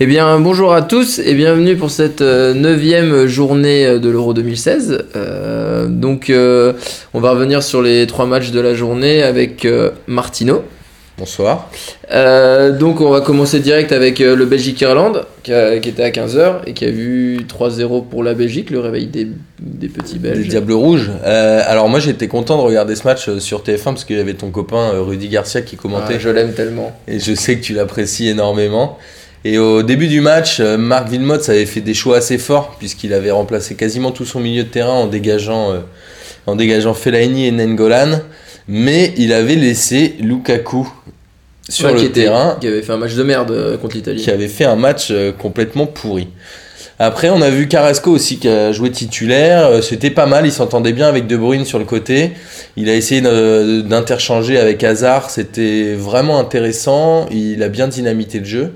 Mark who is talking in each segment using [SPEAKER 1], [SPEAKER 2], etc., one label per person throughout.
[SPEAKER 1] Eh bien, bonjour à tous et bienvenue pour cette euh, neuvième journée euh, de l'Euro 2016. Euh, donc, euh, on va revenir sur les trois matchs de la journée avec euh, Martino.
[SPEAKER 2] Bonsoir.
[SPEAKER 1] Donc, on va commencer direct avec le Belgique-Irlande qui, était à 15h et qui a vu 3-0 pour la Belgique, le réveil des, des petits
[SPEAKER 2] Les
[SPEAKER 1] Belges.
[SPEAKER 2] Diables Rouges. Euh, alors moi j'étais content de regarder ce match sur TF1 parce qu'il y avait ton copain Rudy Garcia qui commentait
[SPEAKER 1] Ah, je l'aime tellement.
[SPEAKER 2] et je sais que tu l'apprécies énormément. Et au début du match, euh, Marc Villemot avait fait des choix assez forts puisqu'il avait remplacé quasiment tout son milieu de terrain en dégageant, euh, en dégageant Fellaini et Nengolan, mais il avait laissé Lukaku sur
[SPEAKER 1] Ouais,
[SPEAKER 2] le
[SPEAKER 1] qui était-
[SPEAKER 2] terrain
[SPEAKER 1] Qui avait fait un match de merde euh, contre l'Italie.
[SPEAKER 2] qui avait fait un match euh, complètement pourri. Après, on a vu Carrasco aussi qui a joué titulaire. C'était pas mal, il s'entendait bien avec De Bruyne sur le côté. Il a essayé d'interchanger avec Hazard. C'était vraiment intéressant. Il a bien dynamité le jeu.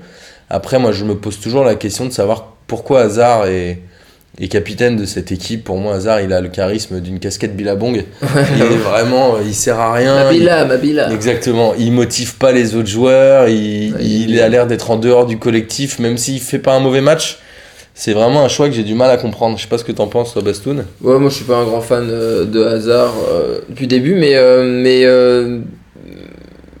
[SPEAKER 2] Après, moi, je me pose toujours la question de savoir pourquoi Hazard est, est capitaine de cette équipe. Pour moi, Hazard, il a le charisme d'une casquette Billabong. il est vraiment, il sert à rien. Il-
[SPEAKER 1] Mabila, Mabila.
[SPEAKER 2] Exactement, il motive pas les autres joueurs, il,
[SPEAKER 1] Ouais,
[SPEAKER 2] il
[SPEAKER 1] il-
[SPEAKER 2] a l'air d'être en dehors du collectif, même s'il fait pas un mauvais match. C'est vraiment un choix que j'ai du mal à comprendre. Je sais pas ce que t'en penses, toi, Bastoun.
[SPEAKER 1] Ouais, moi je suis pas un grand fan euh, de hasard euh, depuis le début, mais euh, mais euh,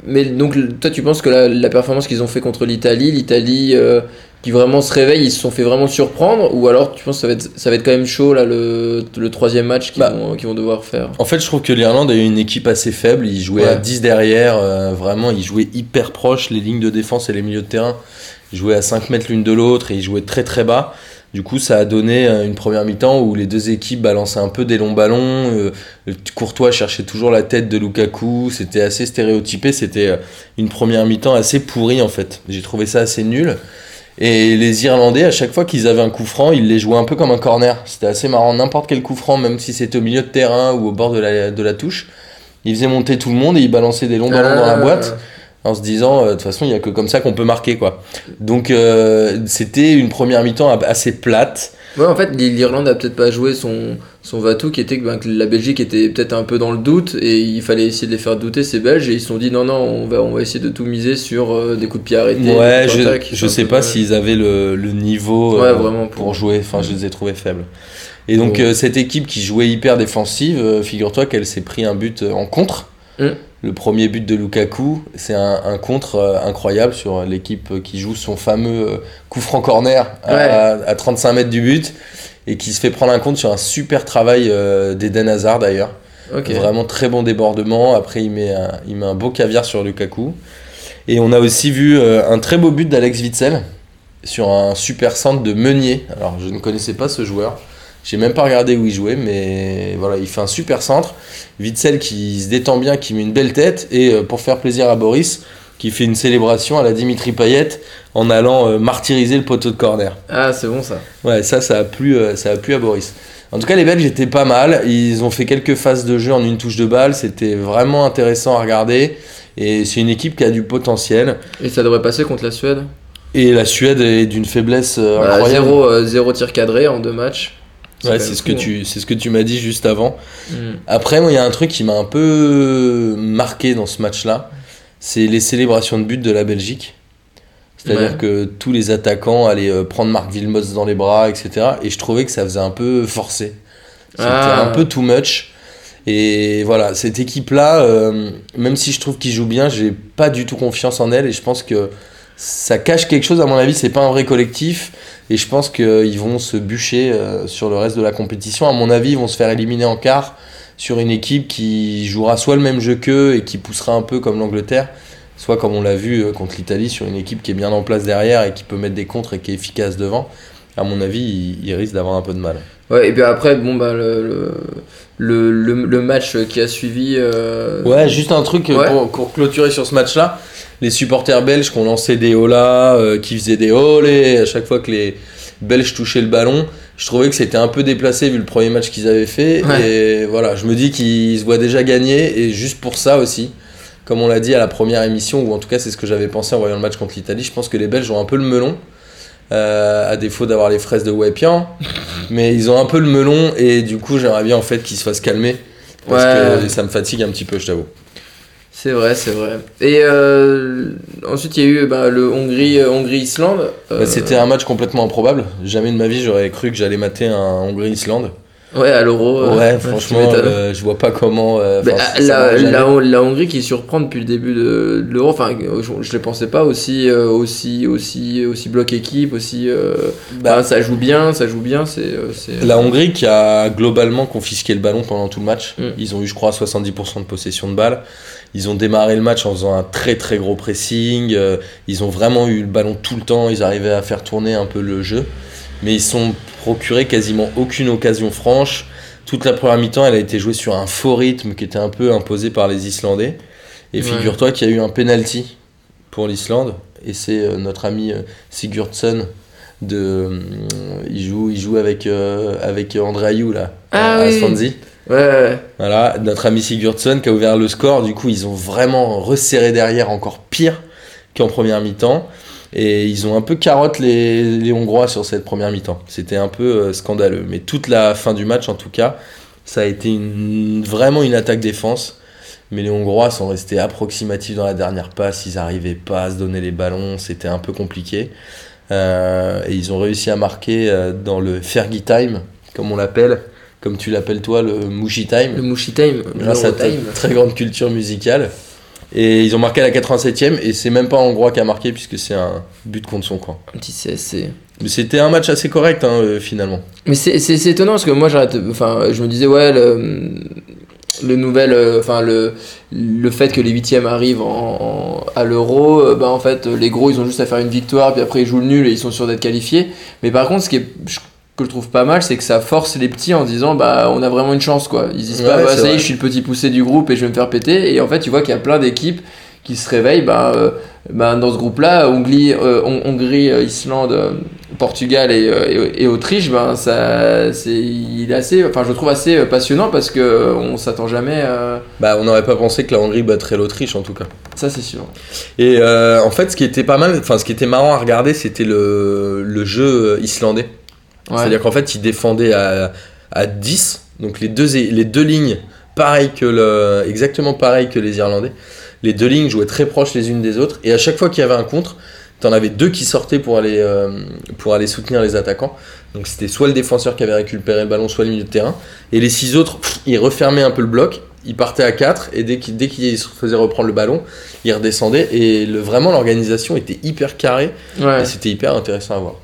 [SPEAKER 1] mais donc toi tu penses que la, la performance qu'ils ont fait contre l'Italie, l'Italie euh, qui vraiment se réveille, ils se sont fait vraiment surprendre, ou alors tu penses que ça va être ça va être quand même chaud là le, le troisième match qu'ils
[SPEAKER 2] Bah.
[SPEAKER 1] vont qu'ils vont devoir faire?
[SPEAKER 2] En fait, je trouve que l'Irlande a eu une équipe assez faible. Ils jouaient à
[SPEAKER 1] Ouais.
[SPEAKER 2] 10 derrière, euh, vraiment, ils jouaient hyper proches, les lignes de défense et les milieux de terrain. Ils jouaient à 5 mètres l'une de l'autre et ils jouaient très très bas. Du coup, ça a donné euh, une première mi-temps où les deux équipes balançaient un peu des longs ballons. euh, Courtois cherchait toujours la tête de Lukaku. C'était assez stéréotypé. C'était euh, une première mi-temps assez pourrie en fait. J'ai trouvé ça assez nul. Et les Irlandais, à chaque fois qu'ils avaient un coup franc, ils les jouaient un peu comme un corner. C'était assez marrant. N'importe quel coup franc, même si c'était au milieu de terrain ou au bord de la, de la touche, ils faisaient monter tout le monde et ils balançaient des longs ballons dans la boîte en se disant, euh, de toute façon, il n'y a que comme ça qu'on peut marquer. quoi. Donc euh, c'était une première mi-temps assez plate.
[SPEAKER 1] Ouais, en fait, l'Irlande a peut-être pas joué son, son Vatou qui était que, ben, que la Belgique était peut-être un peu dans le doute et il fallait essayer de les faire douter, ces Belges, et ils se sont dit non, non, on va, on va essayer de tout miser sur euh, des coups de pied arrêtés.
[SPEAKER 2] Ouais, je, je sais pas s'ils avaient le, le niveau
[SPEAKER 1] Ouais,
[SPEAKER 2] euh,
[SPEAKER 1] vraiment,
[SPEAKER 2] pour,
[SPEAKER 1] pour-
[SPEAKER 2] jouer. Enfin, je les ai trouvés faibles. Et donc, euh, cette équipe qui jouait hyper défensive, figure-toi qu'elle s'est pris un but en contre.
[SPEAKER 1] Mm.
[SPEAKER 2] Le premier but de Lukaku, c'est un, un contre euh, incroyable sur l'équipe qui joue son fameux euh, coup franc corner à,
[SPEAKER 1] Ouais.
[SPEAKER 2] à 35 mètres du but et qui se fait prendre un compte sur un super travail euh, d'Eden Hazard d'ailleurs. Vraiment très bon débordement. Après, il met un, il met un beau caviar sur Lukaku. Et on a aussi vu euh, un très beau but d'Alex Witzel sur un super centre de Meunier. Alors, je ne connaissais pas ce joueur. J'ai même pas regardé où il jouait, mais voilà, il fait un super centre. Witzel qui se détend bien, qui met une belle tête. Et euh, pour faire plaisir à Boris, qui fait une célébration à la Dimitri Payet en allant euh, martyriser le poteau de corner.
[SPEAKER 1] Ah, c'est bon ça.
[SPEAKER 2] Ouais, ça, ça a plu, euh, ça a plu à Boris. En tout cas, les Belges étaient pas mal. Ils ont fait quelques phases de jeu en une touche de balle. C'était vraiment intéressant à regarder. Et c'est une équipe qui a du potentiel.
[SPEAKER 1] Et ça devrait passer contre la Suède?
[SPEAKER 2] Et la Suède est d'une faiblesse
[SPEAKER 1] Bah,
[SPEAKER 2] incroyable.
[SPEAKER 1] zéro, euh, zéro tir cadré en deux matchs.
[SPEAKER 2] Ouais, c'est ce que tu, c'est ce que tu m'as dit juste avant.
[SPEAKER 1] Mm.
[SPEAKER 2] Après, moi, il y a un truc qui m'a un peu marqué dans ce match-là. C'est les célébrations de but de la Belgique. C'est-à-dire
[SPEAKER 1] Ouais.
[SPEAKER 2] que tous les attaquants allaient euh, prendre Marc Wilmots dans les bras, etc. Et je trouvais que ça faisait un peu forcé. C'était
[SPEAKER 1] Ah.
[SPEAKER 2] un peu too much. Et voilà, cette équipe-là, euh, même si je trouve qu'ils jouent bien, j'ai pas du tout confiance en elle. Et je pense que ça cache quelque chose, à mon avis, c'est pas un vrai collectif. Et je pense qu'ils vont se bûcher euh, sur le reste de la compétition. À mon avis, ils vont se faire éliminer en quart sur une équipe qui jouera soit le même jeu qu'eux et qui poussera un peu comme l'Angleterre, soit comme on l'a vu euh, contre l'Italie, sur une équipe qui est bien en place derrière et qui peut mettre des contres et qui est efficace devant. À mon avis, ils, risquent d'avoir un peu de mal.
[SPEAKER 1] Ouais, et puis après, bon, bah, le, le, le, match qui a suivi. euh,
[SPEAKER 2] Ouais, juste un truc
[SPEAKER 1] Ouais.
[SPEAKER 2] pour, pour clôturer sur ce match-là. Les supporters belges qui ont lancé des hola, euh, qui faisaient des olé à chaque fois que les Belges touchaient le ballon. Je trouvais que c'était un peu déplacé vu le premier match qu'ils avaient fait.
[SPEAKER 1] Ouais.
[SPEAKER 2] Et voilà, je me dis qu'ils se voient déjà gagner. Et juste pour ça aussi, comme on l'a dit à la première émission, ou en tout cas c'est ce que j'avais pensé en voyant le match contre l'Italie, je pense que les Belges ont un peu le melon. euh, à défaut d'avoir les fraises de Wepian, mais ils ont un peu le melon et du coup j'aimerais bien en fait qu'ils se fassent calmer parce
[SPEAKER 1] Ouais.
[SPEAKER 2] que ça me fatigue un petit peu, je t'avoue.
[SPEAKER 1] C'est vrai, c'est vrai. Et euh, ensuite, il y a eu bah, le Hongrie, euh, Hongrie-Islande.
[SPEAKER 2] Bah,
[SPEAKER 1] Euh,
[SPEAKER 2] C'était un match complètement improbable. Jamais de ma vie j'aurais cru que j'allais mater un Hongrie-Islande.
[SPEAKER 1] Ouais, à l'euro.
[SPEAKER 2] Ouais, franchement, euh, je vois pas comment. euh,
[SPEAKER 1] Bah, la, Hongrie qui surprend depuis le début de, de l'Euro, enfin je, je les pensais pas aussi aussi aussi aussi bloc équipe, aussi
[SPEAKER 2] Bah,
[SPEAKER 1] ça joue bien, ça joue bien, c'est c'est
[SPEAKER 2] La Hongrie qui a globalement confisqué le ballon pendant tout le match.
[SPEAKER 1] Mm.
[SPEAKER 2] Ils ont eu, je crois, 70% de possession de balle. Ils ont démarré le match en faisant un très très gros pressing. Euh, Ils ont vraiment eu le ballon tout le temps. Ils arrivaient à faire tourner un peu le jeu. Mais ils sont procuré quasiment aucune occasion franche. Toute la première mi-temps, elle a été jouée sur un faux rythme qui était un peu imposé par les Islandais. Et
[SPEAKER 1] Ouais.
[SPEAKER 2] figure-toi qu'il y a eu un penalty pour l'Islande. Et c'est euh, notre ami euh, Sigurdsson de euh, il joue il joue avec euh, avec André Ayou là
[SPEAKER 1] Ah
[SPEAKER 2] à
[SPEAKER 1] oui.
[SPEAKER 2] Swansea.
[SPEAKER 1] Ouais, ouais.
[SPEAKER 2] Voilà, notre ami Sigurdsson qui a ouvert le score. Du coup, ils ont vraiment resserré derrière encore pire qu'en première mi-temps. Et ils ont un peu carotte les, Hongrois sur cette première mi-temps. C'était un peu euh, scandaleux. Mais toute la fin du match, en tout cas, ça a été vraiment une attaque défense. Mais les Hongrois sont restés approximatifs dans la dernière passe. Ils n'arrivaient pas à se donner les ballons. C'était un peu compliqué. Euh, et ils ont réussi à marquer euh, dans le Fergie Time, comme on l'appelle, comme tu l'appelles toi, le Mushi Time
[SPEAKER 1] le Mushi Time,
[SPEAKER 2] grâce à ta très grande culture musicale. Et ils ont marqué à la 87e, et c'est même pas Hongrois qui a marqué, puisque c'est un but contre son camp.
[SPEAKER 1] Un petit CSC.
[SPEAKER 2] Mais c'était un match assez correct, hein, euh, finalement.
[SPEAKER 1] Mais c'est c'est- c'est étonnant parce que moi j'arrête enfin je me disais ouais le, le nouvel euh, enfin le le fait que les huitièmes arrivent en, en- à l'euro euh, bah en fait les gros ils ont juste à faire une victoire puis après ils jouent le nul et ils sont sûrs d'être qualifiés mais par contre ce qui est je- que je trouve pas mal c'est que ça force les petits en disant bah on a vraiment une chance quoi ils disent pas bah ça y est je suis le petit poussé du groupe et je vais me faire péter et en fait tu vois qu'il y a plein d'équipes qui se réveillent bah, euh, bah, dans ce groupe là Hongrie, euh, Hongrie euh, Islande euh, Portugal et, et, et Autriche, ben ça, c'est, il est assez, enfin je le trouve assez passionnant parce que on s'attend jamais.
[SPEAKER 2] Bah, on n'aurait pas pensé que la Hongrie battrait l'Autriche, en tout cas.
[SPEAKER 1] Ça c'est sûr.
[SPEAKER 2] Et en fait, ce qui était pas mal, enfin, ce qui était marrant à regarder, c'était le, le jeu islandais.
[SPEAKER 1] Ouais.
[SPEAKER 2] C'est-à-dire qu'en fait, ils défendaient à, à 10, donc les deux, les deux lignes, pareil que le, exactement pareil que les Irlandais. Les deux lignes jouaient très proches les unes des autres, et à chaque fois qu'il y avait un contre, t'en avais deux qui sortaient pour aller, euh, pour aller soutenir les attaquants. Donc c'était soit le défenseur qui avait récupéré le ballon, soit le milieu de terrain. Et les six autres, pff, ils refermaient un peu le bloc, ils partaient à 4, et dès qu'ils se faisaient reprendre le ballon, ils redescendaient. Et le, vraiment, l'organisation était hyper carrée.
[SPEAKER 1] Ouais.
[SPEAKER 2] Et c'était hyper intéressant à voir.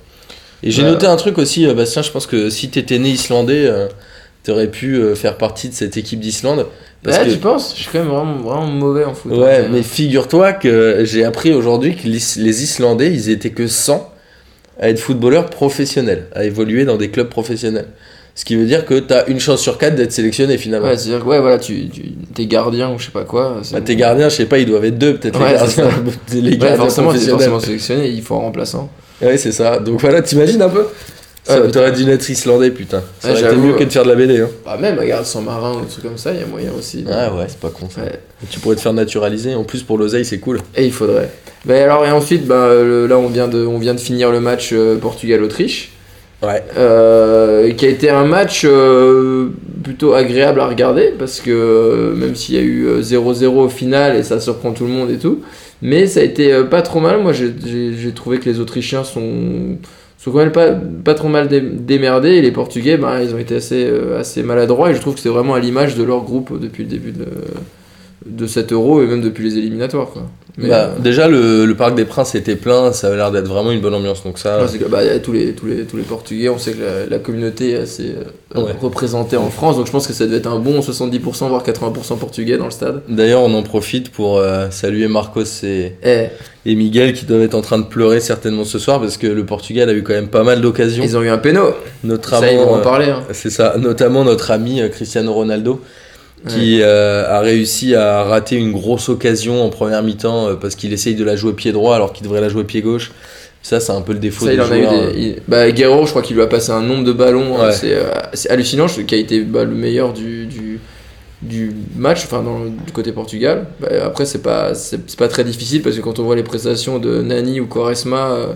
[SPEAKER 2] Et j'ai
[SPEAKER 1] Ouais.
[SPEAKER 2] noté un truc aussi, euh, Bastien, je pense que si t'étais né islandais, euh, t'aurais pu euh, faire partie de cette équipe d'Islande. Parce
[SPEAKER 1] Ouais,
[SPEAKER 2] que,
[SPEAKER 1] tu penses? Je suis quand même vraiment, vraiment mauvais en foot.
[SPEAKER 2] ouais,
[SPEAKER 1] hein.
[SPEAKER 2] mais figure-toi que j'ai appris aujourd'hui que les Islandais, ils étaient que 100 à être footballeurs professionnels, à évoluer dans des clubs professionnels. Ce qui veut dire que t'as une chance sur quatre d'être sélectionné finalement.
[SPEAKER 1] Ouais, c'est-à-dire que ouais, voilà, tu, tu t'es gardien ou je sais pas quoi.
[SPEAKER 2] Bah, tes gardiens, je sais pas, ils doivent être deux peut-être
[SPEAKER 1] Ouais,
[SPEAKER 2] les gardiens. les
[SPEAKER 1] Ouais,
[SPEAKER 2] gardiens
[SPEAKER 1] forcément, t'es forcément sélectionné, il faut un remplaçant.
[SPEAKER 2] Ouais, c'est ça. Donc voilà, t'imagines un peu
[SPEAKER 1] Ouais,
[SPEAKER 2] T'aurais dû naître islandais, putain. Ça aurait été mieux que de faire de la BD. Hein.
[SPEAKER 1] Bah, même, regarde, sans marin ou des trucs comme ça, il y a moyen aussi.
[SPEAKER 2] Ah ouais, c'est pas con ça.
[SPEAKER 1] Ouais.
[SPEAKER 2] Tu pourrais te faire naturaliser. En plus, pour l'oseille, c'est cool.
[SPEAKER 1] Et il faudrait. Bah, alors, et ensuite, bah, le- là, on vient, de, on vient de finir le match euh, Portugal-Autriche.
[SPEAKER 2] Ouais.
[SPEAKER 1] Euh, qui a été un match euh, plutôt agréable à regarder parce que même s'il y a eu euh, 0-0 au final et ça surprend tout le monde et tout, mais ça a été euh, pas trop mal. Moi j'ai- trouvé que les Autrichiens sont, sont quand même pas, pas trop mal dé- démerdés et les Portugais ben, ils ont été assez, euh, assez maladroits et je trouve que c'est vraiment à l'image de leur groupe depuis le début de, de cet euro et même depuis les éliminatoires. Quoi. Mais,
[SPEAKER 2] Bah,
[SPEAKER 1] euh,
[SPEAKER 2] déjà, le, le Parc des Princes était plein. Ça avait l'air d'être vraiment une bonne ambiance. Donc ça.
[SPEAKER 1] Ouais, que, bah, y a tous, les, tous, les, tous les Portugais, on sait que la, la communauté est assez euh,
[SPEAKER 2] Ouais.
[SPEAKER 1] représentée en France, donc je pense que ça devait être un bon 70% voire 80% portugais dans le stade.
[SPEAKER 2] D'ailleurs, on en profite pour euh, saluer Marcos et,
[SPEAKER 1] Et
[SPEAKER 2] et Miguel qui doivent être en train de pleurer certainement ce soir parce que le Portugal a eu quand même pas mal d'occasions.
[SPEAKER 1] ils ont eu un péno,
[SPEAKER 2] Notamment,
[SPEAKER 1] ça ils vont en parler. hein.
[SPEAKER 2] C'est ça, notamment notre ami Cristiano Ronaldo qui euh, a réussi à rater une grosse occasion en première mi-temps euh, parce qu'il essaye de la jouer pied droit alors qu'il devrait la jouer pied gauche. Ça, c'est un peu le défaut
[SPEAKER 1] Ça,
[SPEAKER 2] des
[SPEAKER 1] il en a eu
[SPEAKER 2] joueurs.
[SPEAKER 1] des. il- Bah, Guerrero, je crois qu'il lui a passé un nombre de ballons,
[SPEAKER 2] Ouais.
[SPEAKER 1] c'est euh, hallucinant, je- qui a été bah, le meilleur du, du, du match, enfin dans du côté Portugal. Bah, après, c'est pas, c'est pas très difficile parce que quand on voit les prestations de Nani ou Quaresma, euh,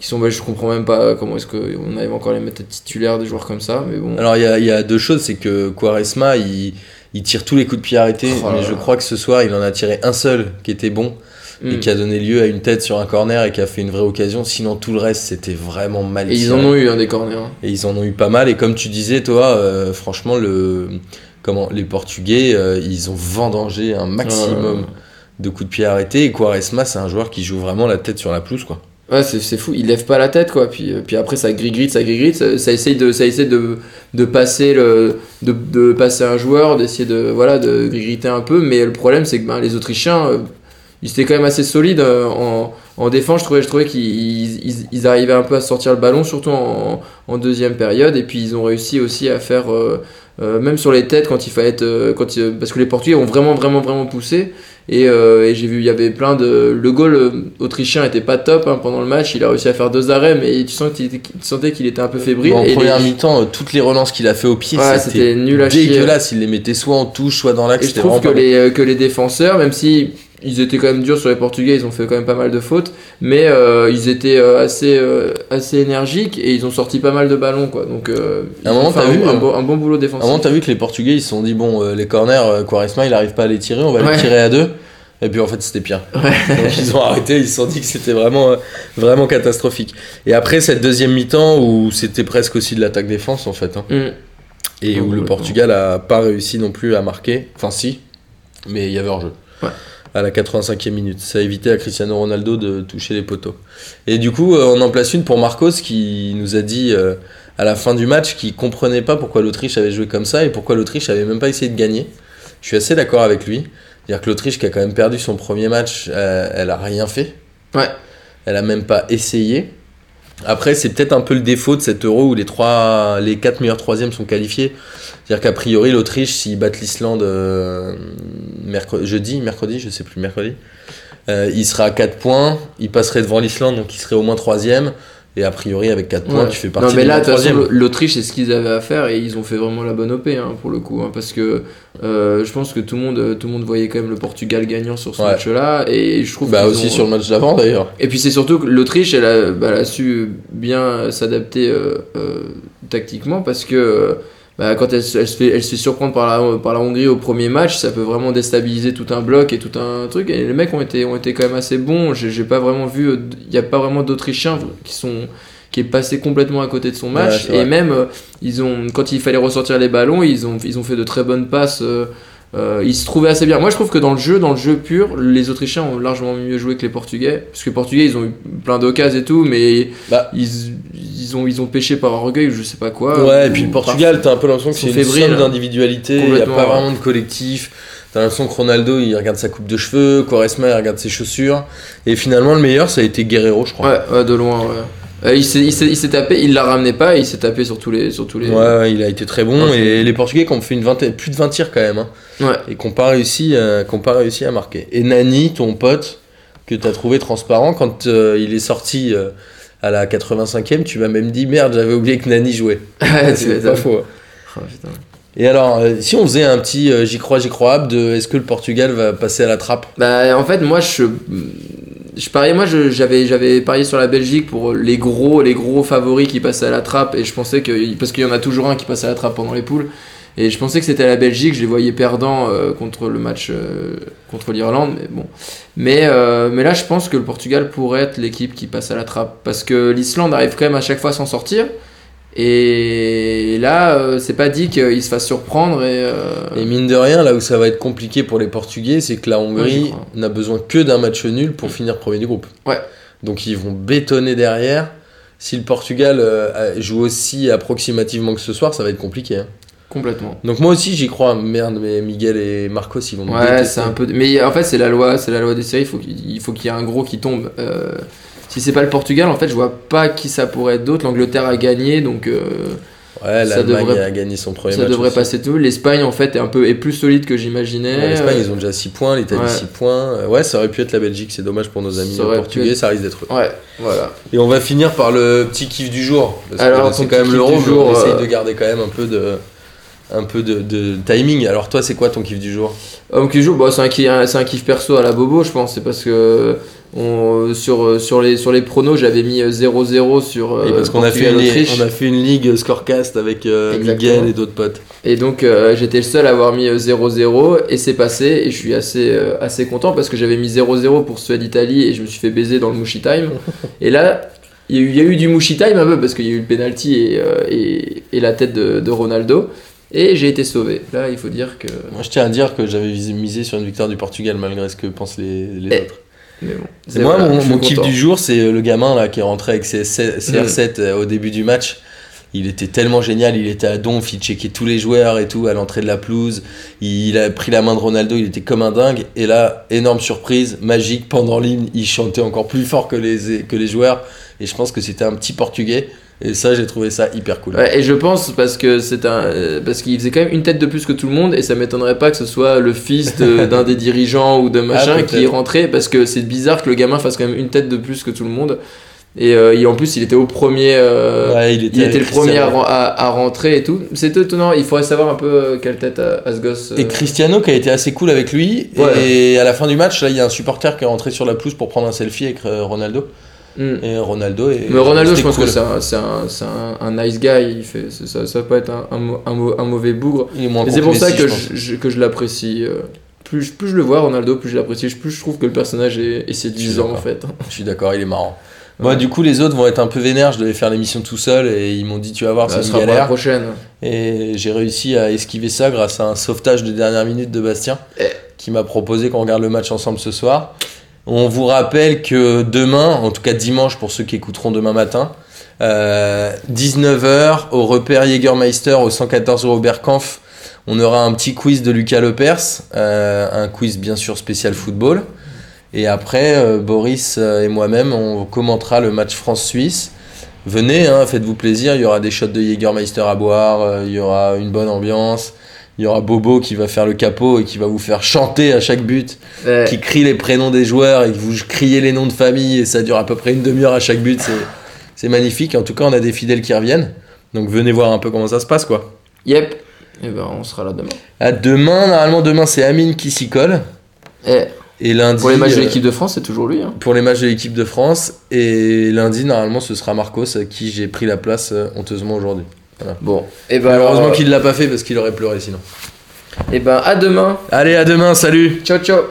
[SPEAKER 1] qui sont, bah, je comprends même pas comment est-ce qu'on arrive encore à les mettre titulaires des joueurs comme ça, mais bon.
[SPEAKER 2] Alors il y a, y a, deux choses, c'est que Quaresma, il, il, tire tous les coups de pied arrêtés,
[SPEAKER 1] Oh
[SPEAKER 2] mais je crois que ce soir, il en a tiré un seul qui était bon et
[SPEAKER 1] Mm.
[SPEAKER 2] qui a donné lieu à une tête sur un corner et qui a fait une vraie occasion. Sinon, tout le reste, c'était vraiment mal
[SPEAKER 1] Et ils en ont eu un des corners. hein.
[SPEAKER 2] Et ils en ont eu pas mal. Et comme tu disais, toi, euh, franchement, le, comment, les Portugais, euh, ils ont vendangé un maximum de coups de pied arrêtés. Et Quaresma, c'est un joueur qui joue vraiment la tête sur la pelouse, quoi.
[SPEAKER 1] Ouais, c'est fou, il lève pas la tête quoi. Puis, euh, puis après ça gris ça gris ça, essaye de ça essaye de, de passer le de, de passer un joueur, d'essayer de voilà de griter un peu. Mais le problème c'est que ben, les Autrichiens euh, ils étaient quand même assez solides euh, en, en défense. Je trouvais je trouvais qu'ils ils, arrivaient un peu à sortir le ballon, surtout en, deuxième période. Et puis ils ont réussi aussi à faire même sur les têtes quand il fallait être quand parce que les Portugais ont vraiment vraiment vraiment poussé. Et, euh, et j'ai vu, il y avait plein de. Le goal euh, autrichien était pas top hein, pendant le match. Il a réussi à faire deux arrêts, mais tu, sens tu sentais qu'il était un peu fébrile.
[SPEAKER 2] en
[SPEAKER 1] et
[SPEAKER 2] première
[SPEAKER 1] les-
[SPEAKER 2] mi-temps, euh, toutes les relances qu'il a fait au pied,
[SPEAKER 1] Ouais,
[SPEAKER 2] c'était
[SPEAKER 1] nul à chier.
[SPEAKER 2] dégueulasse. Il les mettait soit en touche, soit dans l'axe.
[SPEAKER 1] Et je trouve que
[SPEAKER 2] pas
[SPEAKER 1] les, euh, que les défenseurs, même si ils étaient quand même durs sur les Portugais, ils ont fait quand même pas mal de fautes, mais euh, ils étaient euh, assez, euh, assez énergiques et ils ont sorti pas mal de ballons. Quoi. Donc, euh,
[SPEAKER 2] À un moment, t'as
[SPEAKER 1] un,
[SPEAKER 2] vu,
[SPEAKER 1] un bon, un bon boulot
[SPEAKER 2] À un
[SPEAKER 1] défensif.
[SPEAKER 2] moment, t'as vu que les Portugais, ils se sont dit, bon, euh, les corners, euh, Quaresma, il arrive pas à les tirer, on va
[SPEAKER 1] Ouais.
[SPEAKER 2] les tirer à deux. Et puis en fait, c'était pire.
[SPEAKER 1] Ouais.
[SPEAKER 2] Donc ils ont arrêté, ils se sont dit que c'était vraiment, euh, vraiment catastrophique. Et après cette deuxième mi-temps où c'était presque aussi de l'attaque-défense en fait, hein,
[SPEAKER 1] Mm.
[SPEAKER 2] et
[SPEAKER 1] Ouais,
[SPEAKER 2] où le. Portugal a pas réussi non plus à marquer, enfin si, mais il y avait hors-jeu.
[SPEAKER 1] Ouais.
[SPEAKER 2] À la 85e minute. Ça a évité à Cristiano Ronaldo de toucher les poteaux. Et du coup, euh, on en place une pour Marcos qui nous a dit euh, à la fin du match qu'il comprenait pas pourquoi l'Autriche avait joué comme ça et pourquoi l'Autriche avait même pas essayé de gagner. Je suis assez d'accord avec lui. C'est-à-dire que l'Autriche qui a quand même perdu son premier match, euh, elle a rien fait.
[SPEAKER 1] Ouais.
[SPEAKER 2] Elle a même pas essayé. Après, c'est peut-être un peu le défaut de cet euro où les trois, les quatre meilleurs troisièmes sont qualifiés. C'est-à-dire qu'a priori, l'Autriche, s'ils battent l'Islande euh, jeudi, mercredi, je sais plus, mercredi, euh, il sera à 4 points. Il passerait devant l'Islande, donc il serait au moins troisième. Et a priori, avec 4 points,
[SPEAKER 1] Ouais.
[SPEAKER 2] tu fais partie
[SPEAKER 1] Non, mais là, de façon, l'Autriche, c'est ce qu'ils avaient à faire et ils ont fait vraiment la bonne OP hein, pour le coup. hein, parce que euh, je pense que tout le, monde, tout le monde voyait quand même le Portugal gagnant sur ce
[SPEAKER 2] Ouais.
[SPEAKER 1] match-là. Et je trouve
[SPEAKER 2] Bah aussi
[SPEAKER 1] ont-
[SPEAKER 2] sur le match d'avant d'ailleurs.
[SPEAKER 1] Et puis c'est surtout que l'Autriche, elle, a- bah, elle a su bien s'adapter euh, euh, tactiquement parce que euh, bah, quand elle, se- elle se fait, elle se fait surprendre par la, par la Hongrie au premier match, ça peut vraiment déstabiliser tout un bloc et tout un truc. Et les mecs ont été, ont été quand même assez bons. J'ai pas vraiment vu, il n'y a pas vraiment d'Autrichiens qui sont qui est passé complètement à côté de son match et même euh, ils ont quand il fallait ressortir les ballons ils ont ils ont fait de très bonnes passes euh, euh, ils se trouvaient assez bien. Moi, je trouve que dans le jeu, dans le jeu pur, les Autrichiens ont largement mieux joué que les Portugais. Parce que les Portugais, ils ont eu plein d'occasions et tout, mais
[SPEAKER 2] Bah.
[SPEAKER 1] ils, ils ont ils ont pêché par orgueil, ou je sais pas quoi.
[SPEAKER 2] Ouais, et puis le Portugal, t'as un peu l'impression que c'est une somme
[SPEAKER 1] hein.
[SPEAKER 2] d'individualité, il n'y a pas vraiment de collectif. T'as l'impression que Ronaldo, il regarde sa coupe de cheveux, Quaresma, il regarde ses chaussures. Et finalement, le meilleur, ça a été Guerrero, je crois.
[SPEAKER 1] Ouais, ouais, de loin. Ouais. Euh, il s'est tapé, il la ramenait pas, et il s'est tapé sur tous les sur tous les.
[SPEAKER 2] Ouais, il a été très bon.
[SPEAKER 1] Ouais.
[SPEAKER 2] Et les Portugais qui ont fait une vingtaine, plus de 20 tirs quand même. hein,
[SPEAKER 1] Ouais.
[SPEAKER 2] et qui n'ont pas, réussi, euh, pas réussi à marquer. Et Nani, ton pote, que t'as trouvé transparent, quand euh, il est sorti euh, à la 85e, tu m'as même dit merde, j'avais oublié que Nani jouait.
[SPEAKER 1] Ouais, tu
[SPEAKER 2] C'est pas faux.
[SPEAKER 1] Oh, putain.
[SPEAKER 2] Et alors, si on faisait un petit j'y crois, j'y crois de est-ce que le Portugal va passer à la trappe?
[SPEAKER 1] Bah, en fait, moi, je. Je pariais, moi, j'avais, j'avais parié sur la Belgique pour les gros, les gros favoris qui passaient à la trappe, et je pensais que, parce qu'il y en a toujours un qui passe à la trappe pendant les poules, et je pensais que c'était la Belgique, je les voyais perdants euh, contre le match euh, contre l'Irlande, mais bon. Mais, euh, mais là, je pense que le Portugal pourrait être l'équipe qui passe à la trappe, parce que l'Islande arrive quand même à chaque fois à s'en sortir, et là, euh, c'est pas dit qu'ils se fassent surprendre, et. euh,
[SPEAKER 2] Et mine de rien, là où ça va être compliqué pour les Portugais, c'est que la Hongrie n'a besoin que d'un match nul pour finir premier du groupe.
[SPEAKER 1] Ouais.
[SPEAKER 2] Donc ils vont bétonner derrière. Si le Portugal euh, joue aussi approximativement que ce soir, ça va être compliqué. hein.
[SPEAKER 1] complètement.
[SPEAKER 2] Donc moi aussi j'y crois. Merde, mais Miguel et Marcos ils vont me
[SPEAKER 1] Ouais, c'est un peu. Mais en fait, c'est la loi, c'est la loi des séries. Il faut qu'il il faut qu'il y ait un gros qui tombe. Si c'est pas le Portugal, en fait, je vois pas qui ça pourrait être d'autre. L'Angleterre a gagné, donc euh,
[SPEAKER 2] Ouais,
[SPEAKER 1] ça
[SPEAKER 2] l'Allemagne
[SPEAKER 1] devrait-
[SPEAKER 2] a gagné son premier
[SPEAKER 1] ça
[SPEAKER 2] match.
[SPEAKER 1] devrait
[SPEAKER 2] aussi.
[SPEAKER 1] passer tout. L'Espagne, en fait, est un peu est plus solide que j'imaginais.
[SPEAKER 2] Ouais, L'Espagne
[SPEAKER 1] Euh,
[SPEAKER 2] ils ont déjà 6 points, l'Italie
[SPEAKER 1] Ouais.
[SPEAKER 2] 6 points. Euh, Ouais, ça aurait pu être la Belgique, c'est dommage pour nos amis
[SPEAKER 1] Ça
[SPEAKER 2] portugais,
[SPEAKER 1] être-
[SPEAKER 2] ça risque d'être eux.
[SPEAKER 1] Ouais, voilà.
[SPEAKER 2] Et on va finir par le petit kiff du jour. Parce
[SPEAKER 1] Alors,
[SPEAKER 2] que c'est quand même l'euro, mais on essaye de garder quand même un peu de, un peu de, de timing. Alors toi, c'est quoi ton kiff du jour?
[SPEAKER 1] Ah, Mon kiff jour, bah, c'est un, kiff- un- perso à la Bobo, je pense. C'est parce que on, sur, sur, les, sur les pronos, j'avais mis euh, 0-0 sur. euh,
[SPEAKER 2] Et parce qu'on a fait, une, on a fait une ligue scorecast avec euh. Miguel et d'autres potes.
[SPEAKER 1] Et donc euh, j'étais le seul à avoir mis euh, 0-0 et c'est passé et je suis assez, euh, assez content parce que j'avais mis 0-0 pour Suède-Italie et je me suis fait baiser dans le Mushi Time. et là, il y, a eu- il y a eu du Mushi Time un peu parce qu'il y a eu le penalty et, euh, et, et la tête de, de Ronaldo et j'ai été sauvé. Là, il faut dire que.
[SPEAKER 2] Moi, je tiens à dire que j'avais misé sur une victoire du Portugal malgré ce que pensent les, les
[SPEAKER 1] Eh,
[SPEAKER 2] autres.
[SPEAKER 1] Mais bon,
[SPEAKER 2] Et moi,
[SPEAKER 1] voilà,
[SPEAKER 2] mon, mon kiff du jour, c'est euh, le gamin là qui est rentré avec ses C- CR7 euh, au début du match. Il était tellement génial, il était à donf, il checkait tous les joueurs et tout à l'entrée de la pelouse. Il a pris la main de Ronaldo, il était comme un dingue. Et là, énorme surprise, magique, pendant l'hymne, il chantait encore plus fort que les, que les joueurs. Et je pense que c'était un petit portugais. Et ça, j'ai trouvé ça hyper cool.
[SPEAKER 1] Ouais, et je pense parce que c'est un euh, parce qu'il faisait quand même une tête de plus que tout le monde et ça m'étonnerait pas que ce soit le fils de- d'un des dirigeants ou de machin
[SPEAKER 2] Ah,
[SPEAKER 1] qui est rentré parce que c'est bizarre que le gamin fasse quand même une tête de plus que tout le monde et, euh, et en plus il était au premier euh,
[SPEAKER 2] Ouais, il
[SPEAKER 1] il
[SPEAKER 2] était,
[SPEAKER 1] le premier à, à- à rentrer et tout c'est étonnant il faudrait savoir un peu quelle tête a, a ce gosse.
[SPEAKER 2] Et Cristiano qui a été assez cool avec lui.
[SPEAKER 1] Ouais.
[SPEAKER 2] Et à la fin du match, là, il y a un supporter qui est rentré sur la pelouse pour prendre un selfie avec Ronaldo.
[SPEAKER 1] Hmm.
[SPEAKER 2] Et Ronaldo est.
[SPEAKER 1] mais Ronaldo je pense
[SPEAKER 2] cool.
[SPEAKER 1] que c'est un, un, un, nice guy il fait ça ça peut être un, un, mau- un mau- un mauvais bougre
[SPEAKER 2] Il est moins
[SPEAKER 1] Et c'est pour ça que
[SPEAKER 2] je
[SPEAKER 1] que je l'apprécie. euh, Plus, je- plus je le vois, Ronaldo, plus je l'apprécie. Plus je trouve que le personnage est, est séduisant en fait.
[SPEAKER 2] Je suis d'accord, il est marrant. Moi,
[SPEAKER 1] Ouais.
[SPEAKER 2] du coup, les autres vont être un peu vénères. Je devais faire l'émission tout seul et ils m'ont dit Tu vas voir,
[SPEAKER 1] Ça
[SPEAKER 2] une
[SPEAKER 1] sera pour la
[SPEAKER 2] galère.
[SPEAKER 1] prochaine.
[SPEAKER 2] Et j'ai réussi à esquiver ça grâce à un sauvetage de dernière minute de Bastien
[SPEAKER 1] Eh.
[SPEAKER 2] qui m'a proposé qu'on regarde le match ensemble ce soir. On vous rappelle que demain, en tout cas dimanche pour ceux qui écouteront demain matin, euh, 19h au repère Jägermeister au 114 Robert Kampf, on aura un petit quiz de Lucas Lepers, euh, un quiz bien sûr spécial football. Et après, euh, Boris euh, et moi-même, on commentera le match France-Suisse. Venez, hein, faites-vous plaisir, il y aura des shots de Jägermeister à boire, euh, il y aura une bonne ambiance, il y aura Bobo qui va faire le capot et qui va vous faire chanter à chaque but,
[SPEAKER 1] Eh,
[SPEAKER 2] qui crie les prénoms des joueurs et que vous criez les noms de famille et ça dure à peu près une demi-heure à chaque but, c'est, magnifique. En tout cas, on a des fidèles qui reviennent, donc venez voir un peu comment ça se passe quoi.
[SPEAKER 1] Yep. Et ben on sera là demain.
[SPEAKER 2] À demain, normalement demain c'est Amine qui s'y colle.
[SPEAKER 1] Eh,
[SPEAKER 2] Et lundi,
[SPEAKER 1] pour les matchs de
[SPEAKER 2] euh,
[SPEAKER 1] l'équipe de France, c'est toujours lui. hein.
[SPEAKER 2] pour les matchs de l'équipe de France. Et lundi, normalement, ce sera Marcos à qui j'ai pris la place euh, honteusement aujourd'hui.
[SPEAKER 1] Bon. Et ben
[SPEAKER 2] Malheureusement
[SPEAKER 1] alors,
[SPEAKER 2] qu'il l'a pas fait parce qu'il aurait pleuré sinon.
[SPEAKER 1] Et ben à demain.
[SPEAKER 2] Allez, à demain, salut
[SPEAKER 1] Ciao ciao.